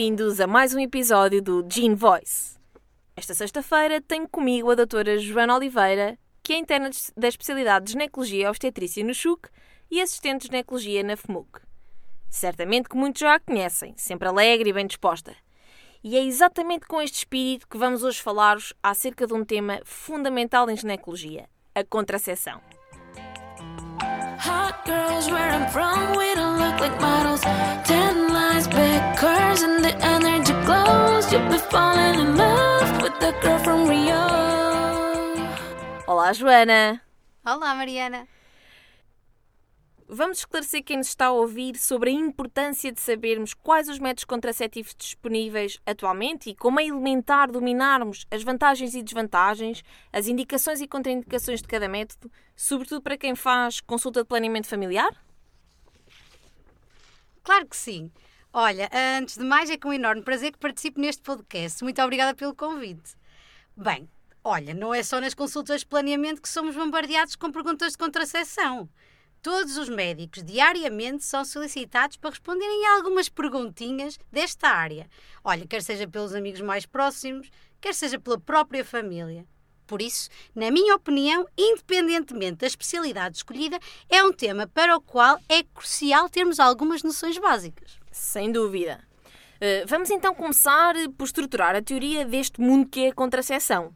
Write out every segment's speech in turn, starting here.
Bem-vindos a mais um episódio do Gene Voice. Esta sexta-feira tenho comigo a doutora Joana Oliveira, que é interna da especialidade de ginecologia e obstetrícia no CHUC e assistente de ginecologia na FMUC. Certamente que muitos já a conhecem, sempre alegre e bem disposta. E é exatamente com este espírito que vamos hoje falar-vos acerca de um tema fundamental em ginecologia, a contracepção. Hot girls where I'm from, we don't look like models. Curves, and the energy glows. You'll be falling in love with the girl from Rio. Olá, Joana. Olá, Mariana. Vamos esclarecer quem nos está a ouvir sobre a importância de sabermos quais os métodos contraceptivos disponíveis atualmente e como é elementar dominarmos as vantagens e desvantagens, as indicações e contraindicações de cada método, sobretudo para quem faz consulta de planeamento familiar? Claro que sim. Olha, antes de mais, é com um enorme prazer que participo neste podcast. Muito obrigada pelo convite. Bem, olha, não é só nas consultas de planeamento que somos bombardeados com perguntas de contracepção. Todos os médicos diariamente são solicitados para responderem a algumas perguntinhas desta área. Olha, quer seja pelos amigos mais próximos, quer seja pela própria família. Por isso, na minha opinião, independentemente da especialidade escolhida, é um tema para o qual é crucial termos algumas noções básicas. Sem dúvida. Uh, vamos então começar por estruturar a teoria deste mundo que é a contracepção.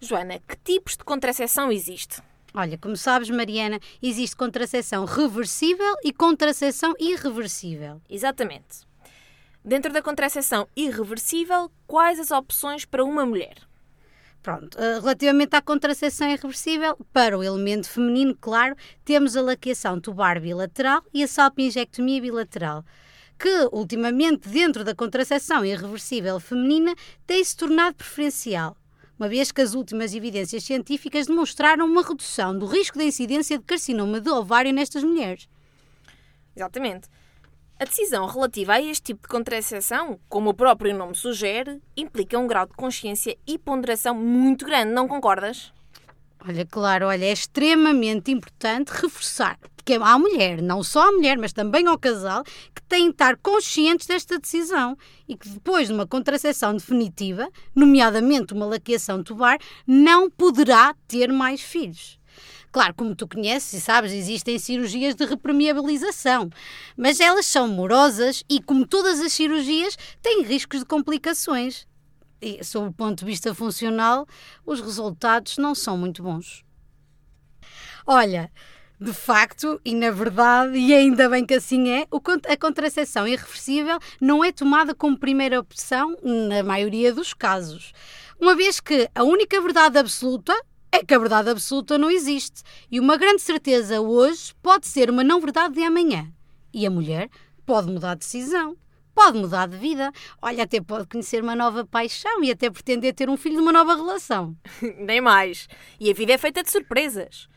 Joana, que tipos de contracepção existe? Olha, como sabes, Mariana, existe contracepção reversível e contracepção irreversível. Exatamente. Dentro da contracepção irreversível, quais as opções para uma mulher? Pronto, eh, relativamente à contracepção irreversível, para o elemento feminino, claro, temos a laqueação tubar bilateral e a salpingectomia bilateral, que ultimamente, dentro da contracepção irreversível feminina, tem se tornado preferencial uma vez que as últimas evidências científicas demonstraram uma redução do risco de incidência de carcinoma de ovário nestas mulheres. Exatamente. A decisão relativa a este tipo de contracepção, como o próprio nome sugere, implica um grau de consciência e ponderação muito grande, não concordas? Olha, claro, olha, é extremamente importante reforçar que à mulher, não só à mulher, mas também ao casal, que têm de estar conscientes desta decisão e que depois de uma contracepção definitiva, nomeadamente uma laqueação tubar, não poderá ter mais filhos. Claro, como tu conheces e sabes, existem cirurgias de repermeabilização, mas elas são morosas e, como todas as cirurgias, têm riscos de complicações e, sob o ponto de vista funcional, os resultados não são muito bons. Olha, de facto, e na verdade, e ainda bem que assim é, a contracepção irreversível não é tomada como primeira opção na maioria dos casos. Uma vez que a única verdade absoluta é que a verdade absoluta não existe. E uma grande certeza hoje pode ser uma não verdade de amanhã. E a mulher pode mudar de decisão pode mudar de vida. Olha, até pode conhecer uma nova paixão e até pretender ter um filho de uma nova relação. Nem mais. E a vida é feita de surpresas.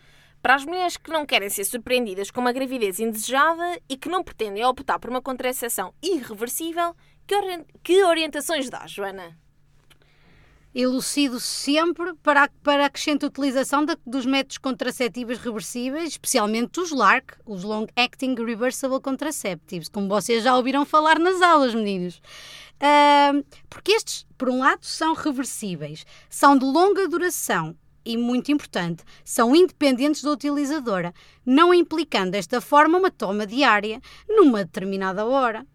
Para as mulheres que não querem ser surpreendidas com uma gravidez indesejada e que não pretendem optar por uma contracepção irreversível, que, ori que orientações dá, Joana? Elucido sempre para, para a crescente utilização de, dos métodos contraceptivos reversíveis, especialmente os LARC, os Long Acting Reversible Contraceptives, como vocês já ouviram falar nas aulas, meninos. Uh, porque estes, por um lado, são reversíveis, são de longa duração e, muito importante, são independentes da utilizadora, não implicando desta forma uma toma diária, numa determinada hora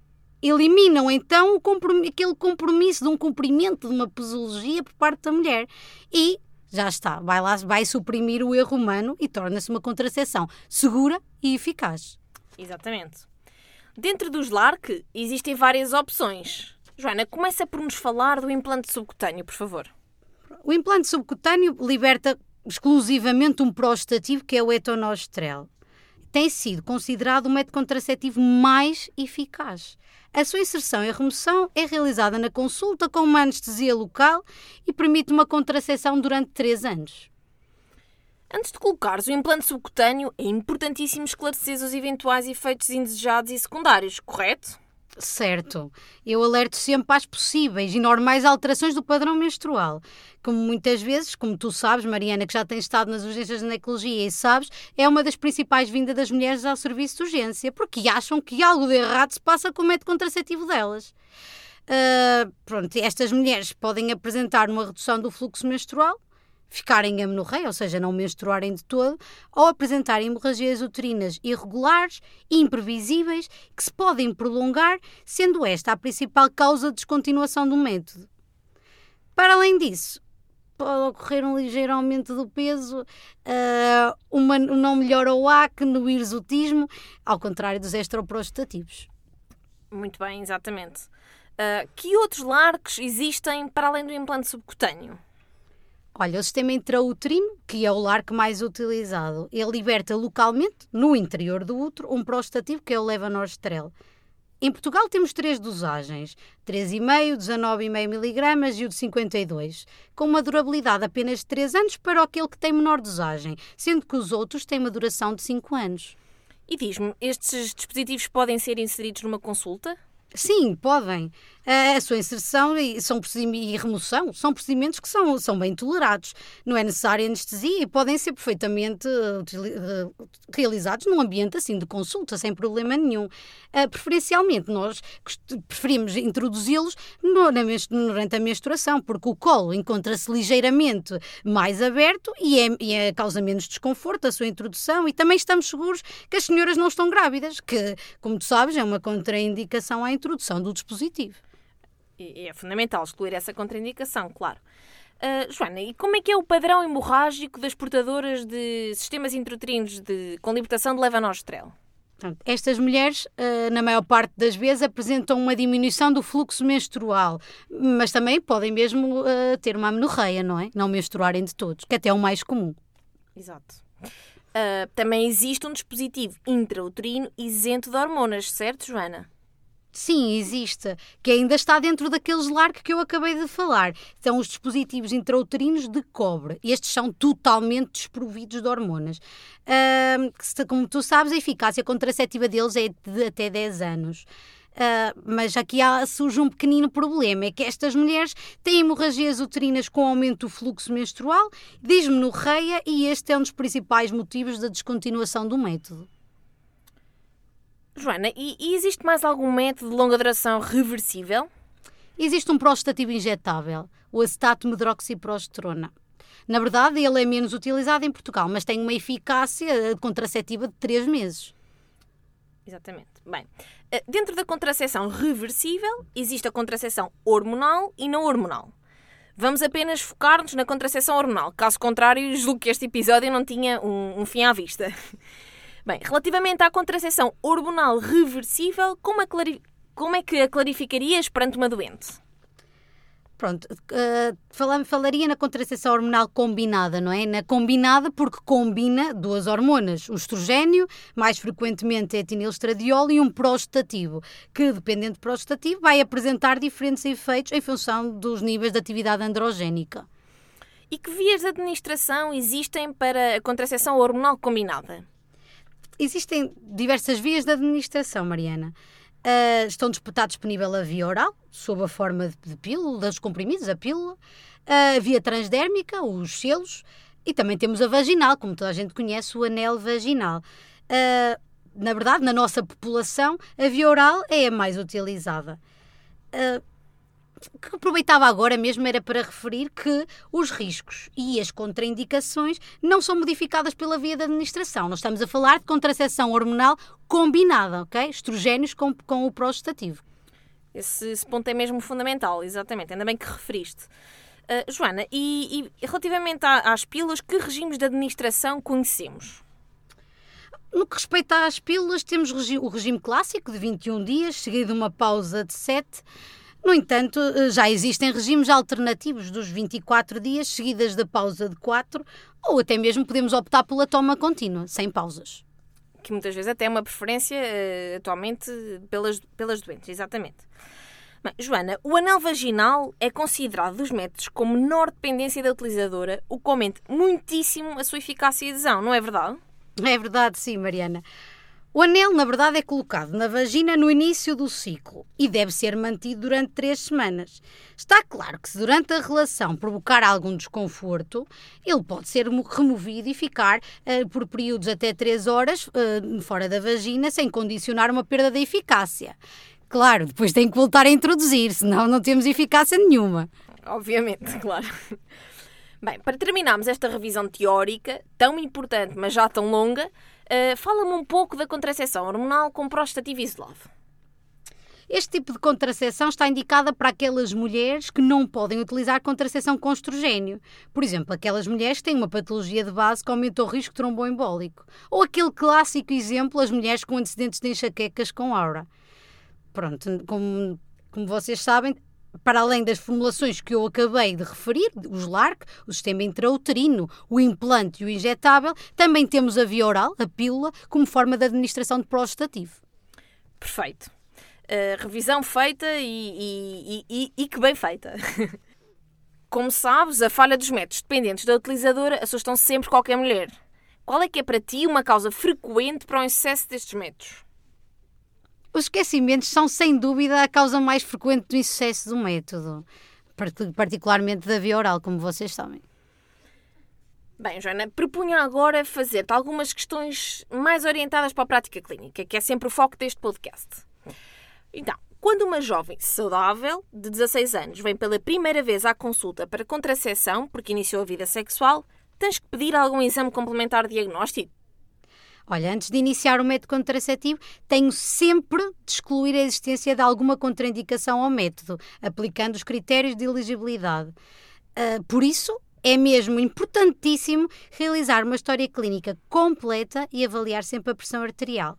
eliminam então o compromisso, aquele compromisso de um cumprimento de uma posologia por parte da mulher e já está, vai lá, vai suprimir o erro humano e torna-se uma contracepção segura e eficaz. Exatamente. Dentro dos LARC existem várias opções. Joana, começa por nos falar do implante subcutâneo, por favor. O implante subcutâneo liberta exclusivamente um prostativo que é o etonostrel. Tem sido considerado o método contraceptivo mais eficaz. A sua inserção e remoção é realizada na consulta com uma anestesia local e permite uma contracepção durante 3 anos. Antes de colocares o implante subcutâneo, é importantíssimo esclarecer os eventuais efeitos indesejados e secundários, correto? Certo. Eu alerto sempre às possíveis e normais alterações do padrão menstrual. Como muitas vezes, como tu sabes, Mariana, que já tens estado nas urgências de ginecologia e sabes, é uma das principais vindas das mulheres ao serviço de urgência, porque acham que algo de errado se passa com o método contraceptivo delas. Uh, pronto, estas mulheres podem apresentar uma redução do fluxo menstrual, ficarem em amenorreia, ou seja, não menstruarem de todo, ou apresentar hemorragias uterinas irregulares imprevisíveis que se podem prolongar, sendo esta a principal causa de descontinuação do método. Para além disso, pode ocorrer um ligeiro aumento do peso, uh, uma não melhora o acne, no hirsutismo, ao contrário dos estroprostativos. Muito bem, exatamente. Uh, que outros larques existem para além do implante subcutâneo? Olha, o sistema intrauterino, que é o larque mais utilizado, ele liberta localmente, no interior do útero, um prostativo que é o levonorgestrel. Em Portugal temos três dosagens, 3,5, 19,5 mg e o de 52, com uma durabilidade apenas de 3 anos para aquele que tem menor dosagem, sendo que os outros têm uma duração de 5 anos. E diz-me, estes dispositivos podem ser inseridos numa consulta? Sim, podem a sua inserção e, são e remoção são procedimentos que são, são bem tolerados. Não é necessária anestesia e podem ser perfeitamente uh, realizados num ambiente assim de consulta, sem problema nenhum. Uh, preferencialmente, nós preferimos introduzi-los durante a menstruação, porque o colo encontra-se ligeiramente mais aberto e, é, e é, causa menos desconforto a sua introdução e também estamos seguros que as senhoras não estão grávidas, que, como tu sabes, é uma contraindicação à introdução do dispositivo é fundamental excluir essa contraindicação, claro. Uh, Joana, e como é que é o padrão hemorrágico das portadoras de sistemas intrauterinos de, com libertação de levonorgestrel? Estas mulheres, ah, na maior parte das vezes, apresentam uma diminuição do fluxo menstrual, mas também podem mesmo ah, ter uma amenorreia, não é? Não menstruarem de todos, que até é o mais comum. Exato. Uh, também existe um dispositivo intrauterino isento de hormonas, certo, Joana? Sim, existe, que ainda está dentro daqueles LARC que eu acabei de falar. São os dispositivos intrauterinos de cobre. Estes são totalmente desprovidos de hormonas. Como tu sabes, a eficácia contraceptiva deles é de até 10 anos. Uh, mas aqui há, surge um pequenino problema: é que estas mulheres têm hemorragias uterinas com aumento do fluxo menstrual, dismenorreia, e este é um dos principais motivos da descontinuação do método. Joana, e, e existe mais algum método de longa duração reversível? Existe um prostativo injetável, o acetato medroxiprogesterona. Na verdade, ele é menos utilizado em Portugal, mas tem uma eficácia contraceptiva de 3 meses. Exatamente. Bem, eh, dentro da contracepção reversível, existe a contracepção hormonal e não hormonal. Vamos apenas focar-nos na contracepção hormonal. Caso contrário, julgo que este episódio não tinha um, um fim à vista. Bem, relativamente à contracepção hormonal reversível, como, clari... como é que a clarificarias perante uma doente? Pronto, uh, falaria na contracepção hormonal combinada, não é? Na combinada porque combina duas hormonas, o estrogênio, mais frequentemente é e um prostativo, que, dependendo do prostativo, vai apresentar diferentes efeitos em função dos níveis de atividade androgénica. E que vias de administração existem para a contracepção hormonal combinada? Existem diversas vias de administração, Mariana. Uh, estão está disponível a via oral, sob a forma de, de pílula, dos comprimidos, a pílula, a via transdérmica, os selos, e também temos a vaginal, como toda a gente conhece, o anel vaginal. Uh, na verdade, na nossa população, a via oral é a mais utilizada. Uh, que aproveitava agora mesmo era para referir que os riscos e as contraindicações não são modificadas pela via da administração. Nós estamos a falar de contracepção hormonal combinada, ok? Estrogénios com, com o prostativo. Esse, esse ponto é mesmo fundamental, exatamente. Ainda bem que referiste. Uh, Joana, e, e relativamente às pílulas, que regimes de administração conhecemos? No que respeita às pílulas, temos o regime clássico de 21 dias, seguido de uma pausa de 7 no entanto, eh, já existem regimes alternativos dos 24 dias, seguidas da pausa de 4, ou até mesmo podemos optar pela toma contínua, sem pausas. Que muitas vezes até é uma preferência uh, atualmente pelas, pelas doentes, exatamente. Bem, Joana, o anel vaginal é considerado dos métodos com menor dependência da utilizadora, o que aumenta muitíssimo a sua eficácia e adesão, não é verdade? É verdade, sim, Mariana. O anel, na verdade, é colocado na vagina no início do ciclo e deve ser mantido durante três semanas. Está claro que, se durante a relação provocar algum desconforto, ele pode ser removido e ficar uh, por períodos até três horas uh, fora da vagina, sem condicionar uma perda da eficácia. Claro, depois tem que voltar a introduzir, senão não temos eficácia nenhuma. Obviamente, claro. Bem, para terminarmos esta revisão teórica, tão importante, mas já tão longa, uh, fala-me um pouco da contracepção hormonal com prostativo isolado. Este tipo de contracepção está indicada para aquelas mulheres que não podem utilizar contracepção com estrogênio. Por exemplo, aquelas mulheres que têm uma patologia de base que aumenta o risco tromboembólico. Ou aquele clássico exemplo, as mulheres com antecedentes de enxaquecas com aura. Pronto, como, como vocês sabem, para além das formulações que eu acabei de referir, os LARC, o sistema intrauterino, o implante e o injetável, também temos a via oral, a pílula, como forma de administração de prostativo. Perfeito. Uh, revisão feita e, e, e, e, que bem feita. Como sabes, a falha dos métodos dependentes da utilizadora assustam sempre qualquer mulher. Qual é que é para ti uma causa frequente para o excesso destes métodos? Os esquecimentos são, sem dúvida, a causa mais frequente do insucesso do método, particularmente da via oral, como vocês sabem. Bem, Joana, propunha agora fazer-te algumas questões mais orientadas para a prática clínica, que é sempre o foco deste podcast. Então, quando uma jovem saudável, de 16 anos, vem pela primeira vez à consulta para contracepção, porque iniciou a vida sexual, tens que pedir algum exame complementar diagnóstico? Olha, antes de iniciar o método contraceptivo, tenho sempre de excluir a existência de alguma contraindicação ao método, aplicando os critérios de elegibilidade. Uh, por isso, é mesmo importantíssimo realizar uma história clínica completa e avaliar sempre a pressão arterial.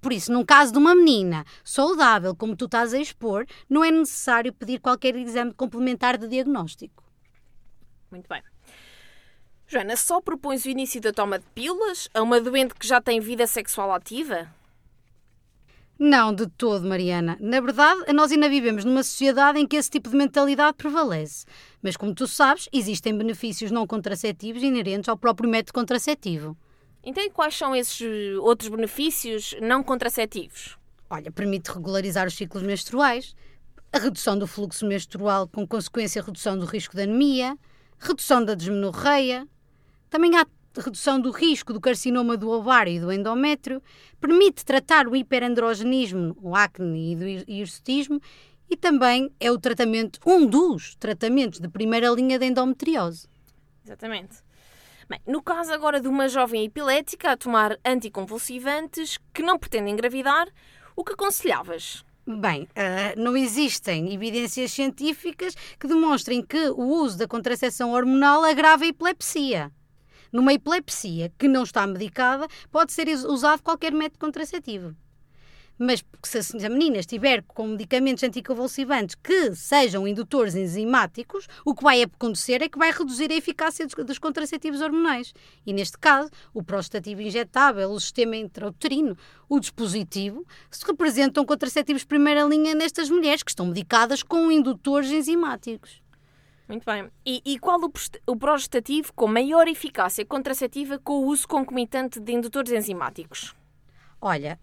Por isso, num caso de uma menina saudável, como tu estás a expor, não é necessário pedir qualquer exame complementar de diagnóstico. Muito bem. Joana, só propões o início da toma de pílulas a uma doente que já tem vida sexual ativa? Não, de todo, Mariana. Na verdade, nós ainda vivemos numa sociedade em que esse tipo de mentalidade prevalece. Mas, como tu sabes, existem benefícios não contraceptivos inerentes ao próprio método contraceptivo. Então, e quais são esses eh, outros benefícios não contraceptivos? Olha, permite regularizar os ciclos menstruais, a redução do fluxo menstrual com consequência a redução do risco de anemia, redução da desmenorreia. Também há redução do risco do carcinoma do ovário e do endométrio, permite tratar o hiperandrogenismo, o acne e do hirsutismo e também é o tratamento, um dos tratamentos de primeira linha de endometriose. Exatamente. Bem, no caso agora de uma jovem epilética a tomar anticonvulsivantes que não pretende engravidar, o que aconselhavas? Bem, uh, não existem evidências científicas que demonstrem que o uso da contracepção hormonal agrava a epilepsia. Numa epilepsia que não está medicada, pode ser usado qualquer método contraceptivo. Mas se a menina estiver com medicamentos anticonvulsivantes que sejam indutores enzimáticos, o que vai acontecer é que vai reduzir a eficácia dos contraceptivos hormonais. E neste caso, o prostativo injetável, o sistema intrauterino, o dispositivo, se representam contraceptivos de primeira linha nestas mulheres que estão medicadas com indutores enzimáticos. Muito bem. E, e qual o, o progestativo com maior eficácia contraceptiva com o uso concomitante de indutores enzimáticos? Olha,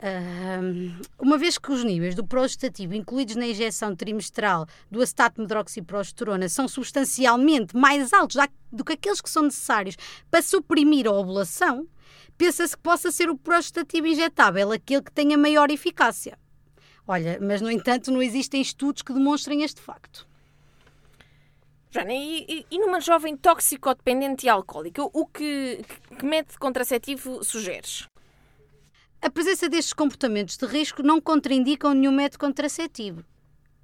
uma vez que os níveis do progestativo incluídos na injeção trimestral do acetato medroxiprogesterona são substancialmente mais altos do que aqueles que são necessários para suprimir a ovulação, pensa-se que possa ser o progestativo injetável aquele que tenha maior eficácia. Olha, mas no entanto não existem estudos que demonstrem este facto. E, e, numa jovem toxicodependente e alcoólica, o que, que método contraceptivo sugeres? A presença destes comportamentos de risco não contraindicam nenhum método contraceptivo.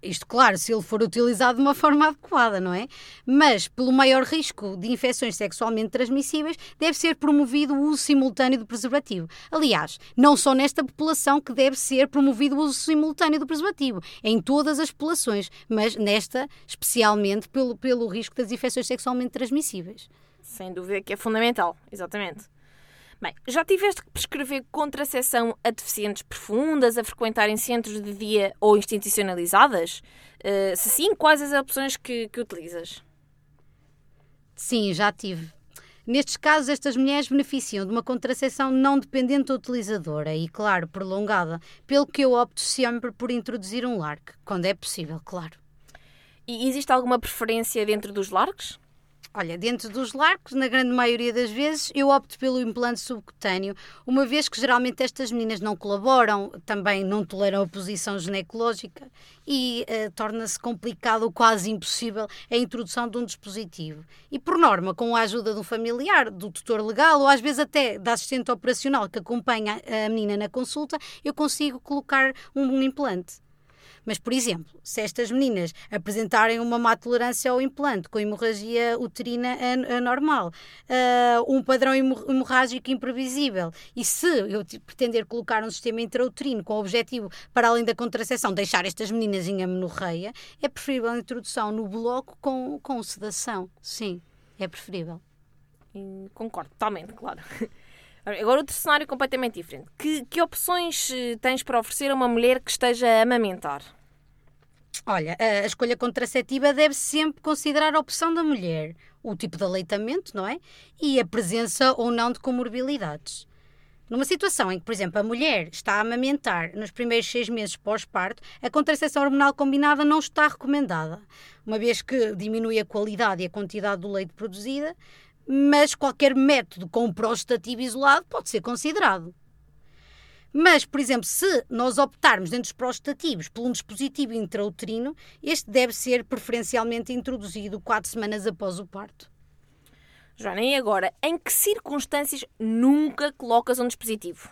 Isto, claro, se ele for utilizado de uma forma adequada, não é? Mas, pelo maior risco de infecções sexualmente transmissíveis, deve ser promovido o uso simultâneo do preservativo. Aliás, não só nesta população que deve ser promovido o uso simultâneo do preservativo, em todas as populações, mas nesta, especialmente pelo, pelo risco das infecções sexualmente transmissíveis. Sem dúvida que é fundamental, exatamente. Bem, já tiveste que prescrever contracepção a deficientes profundas a frequentarem centros de dia ou institucionalizadas? Uh, se sim, quais as opções que, que utilizas? Sim, já tive. Nestes casos, estas mulheres beneficiam de uma contracepção não dependente da utilizadora e, claro, prolongada, pelo que eu opto sempre por introduzir um LARC, quando é possível, claro. E existe alguma preferência dentro dos LARCs? Olha, dentro dos largos, na grande maioria das vezes, eu opto pelo implante subcutâneo, uma vez que geralmente estas meninas não colaboram, também não toleram a posição ginecológica e uh, torna-se complicado ou quase impossível a introdução de um dispositivo. E, por norma, com a ajuda um familiar, do tutor legal ou às vezes até da assistente operacional que acompanha a menina na consulta, eu consigo colocar um, um implante. Mas, por exemplo, se estas meninas apresentarem uma má tolerância ao implante com hemorragia uterina anormal, uh, um padrão hemorrágico imprevisível, e se eu pretender colocar um sistema intrauterino com o objetivo, para além da contracepção, deixar estas meninas em amenorreia, é preferível a introdução no bloco com, com sedação. Sim, é preferível. Concordo, totalmente, claro. Agora, outro cenário completamente diferente. Que, que opções eh, tens para oferecer a uma mulher que esteja a amamentar? Olha, a escolha contraceptiva deve sempre considerar a opção da mulher, o tipo de aleitamento, não é? E a presença ou não de comorbilidades. Numa situação em que, por exemplo, a mulher está a amamentar nos primeiros seis meses pós-parto, a contracepção hormonal combinada não está recomendada, uma vez que diminui a qualidade e a quantidade do leite produzida, mas qualquer método com prostativo isolado pode ser considerado. Mas, por exemplo, se nós optarmos dentro dos prostativos por um dispositivo intrauterino, este deve ser preferencialmente introduzido quatro semanas após o parto. Joana, e agora, em que circunstâncias nunca colocas um dispositivo?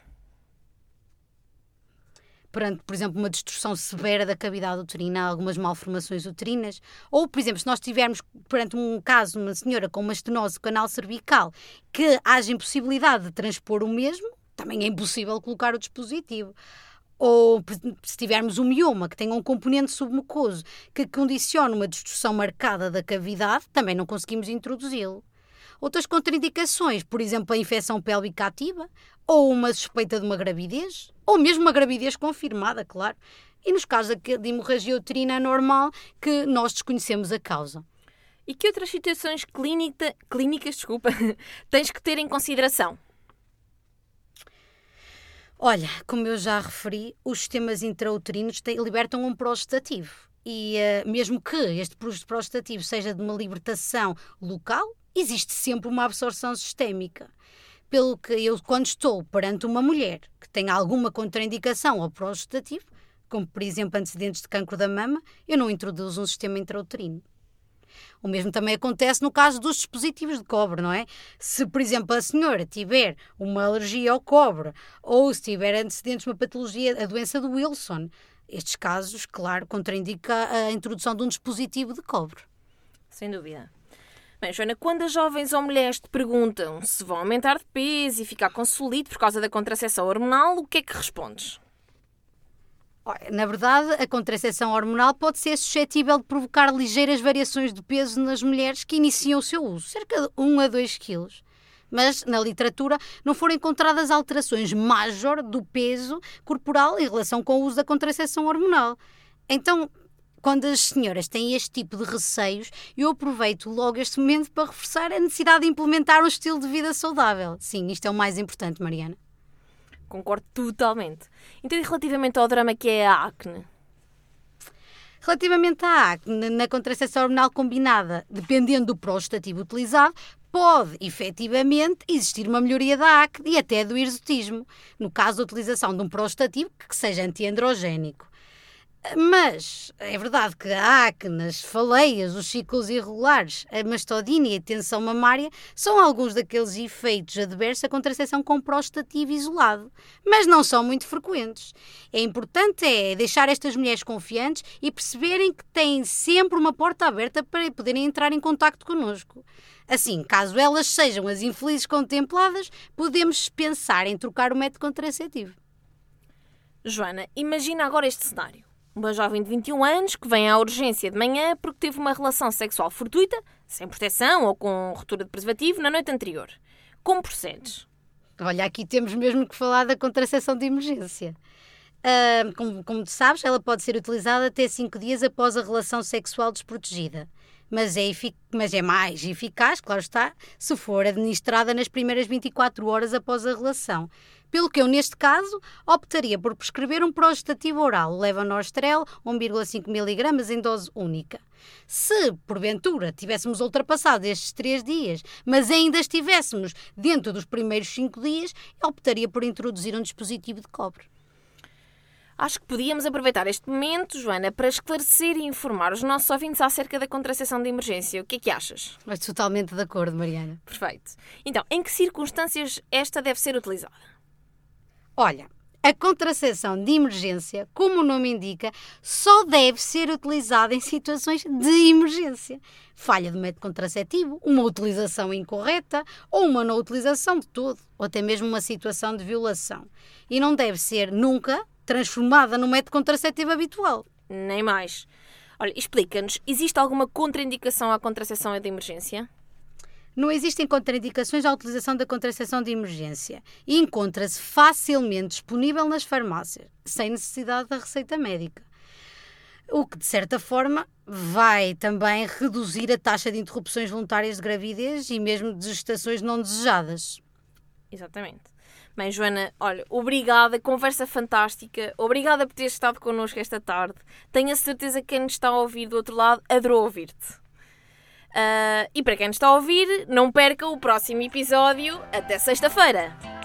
Perante, por exemplo, uma destruição severa da cavidade uterina, algumas malformações uterinas, ou, por exemplo, se nós tivermos perante um caso, uma senhora com uma estenose canal cervical, que haja impossibilidade de transpor o mesmo, também é impossível colocar o dispositivo. Ou se tivermos um mioma que tenha um componente submucoso que condiciona uma destruição marcada da cavidade, também não conseguimos introduzi-lo. Outras contraindicações, por exemplo, a infecção pélvica ativa, ou uma suspeita de uma gravidez, ou mesmo uma gravidez confirmada, claro. E nos casos de hemorragia uterina normal, que nós desconhecemos a causa. E que outras situações clínica, clínicas desculpa, tens que ter em consideração? Olha, como eu já referi, os sistemas intrauterinos libertam um prostativo. E uh, mesmo que este prostativo seja de uma libertação local, existe sempre uma absorção sistémica. Pelo que eu, quando estou perante uma mulher que tem alguma contraindicação ao prostativo, como por exemplo antecedentes de cancro da mama, eu não introduzo um sistema intrauterino. O mesmo também acontece no caso dos dispositivos de cobre, não é? Se, por exemplo, a senhora tiver uma alergia ao cobre ou se tiver antecedentes de uma patologia, a doença do Wilson, estes casos, claro, contraindica a introdução de um dispositivo de cobre. Sem dúvida. Bem, Joana, quando as jovens ou mulheres te perguntam se vão aumentar de peso e ficar com por causa da contracepção hormonal, o que é que respondes? Na verdade, a contracepção hormonal pode ser suscetível de provocar ligeiras variações de peso nas mulheres que iniciam o seu uso, cerca de 1 a 2 quilos. Mas na literatura não foram encontradas alterações major do peso corporal em relação com o uso da contracepção hormonal. Então, quando as senhoras têm este tipo de receios, eu aproveito logo este momento para reforçar a necessidade de implementar um estilo de vida saudável. Sim, isto é o mais importante, Mariana. Concordo totalmente. Então, e relativamente ao drama que é a acne? Relativamente à acne, na contracepção hormonal combinada, dependendo do prostativo utilizado, pode efetivamente existir uma melhoria da acne e até do hirsutismo, no caso da utilização de um prostativo que seja antiandrogénico. Mas é verdade que a acne, as faleias, os ciclos irregulares, a mastodina e a tensão mamária são alguns daqueles efeitos adversos da contracepção com prostativo isolado, mas não são muito frequentes. É importante é deixar estas mulheres confiantes e perceberem que têm sempre uma porta aberta para poderem entrar em contato connosco. Assim, caso elas sejam as infelizes contempladas, podemos pensar em trocar o método contraceptivo. Joana, imagina agora este cenário uma jovem de 21 anos que vem à urgência de manhã porque teve uma relação sexual fortuita, sem proteção ou com ruptura de preservativo, na noite anterior. Como procedes? Olha, aqui temos mesmo que falar da contracepção de emergência. Uh, como, como sabes, ela pode ser utilizada até 5 dias após a relação sexual desprotegida. mas é, mas é mais eficaz, claro está, se for administrada nas primeiras 24 horas após a relação. Pelo que eu, neste caso, optaria por prescrever um progestativo oral, levonorstrel 1,5 mg em dose única. Se, porventura, tivéssemos ultrapassado estes três dias, mas ainda estivéssemos dentro dos primeiros cinco dias, optaria por introduzir um dispositivo de cobre. Acho que podíamos aproveitar este momento, Joana, para esclarecer e informar os nossos ouvintes acerca da contracepção de emergência. O que é que achas? Mas totalmente de acordo, Mariana. Perfeito. Então, em que circunstâncias esta deve ser utilizada? Olha, a contracepção de emergência, como o nome indica, só deve ser utilizada em situações de emergência. Falha do método contraceptivo, uma utilização incorreta ou uma não utilização de todo, ou até mesmo uma situação de violação. E não deve ser nunca transformada no método contraceptivo habitual. Nem mais. Olha, explica-nos, existe alguma contraindicação à contracepção de emergência? Não existem contraindicações à utilização da contracepção de emergência e encontra-se facilmente disponível nas farmácias, sem necessidade da receita médica. O que, de certa forma, vai também reduzir a taxa de interrupções voluntárias de gravidez e mesmo de gestações não desejadas. Exatamente. Bem, Joana, olha, obrigada, conversa fantástica. Obrigada por teres estado connosco esta tarde. Tenho a certeza que quem nos está a ouvir do outro lado adorou ouvir-te. Uh, e para quem nos está a ouvir, não perca o próximo episódio até sexta-feira.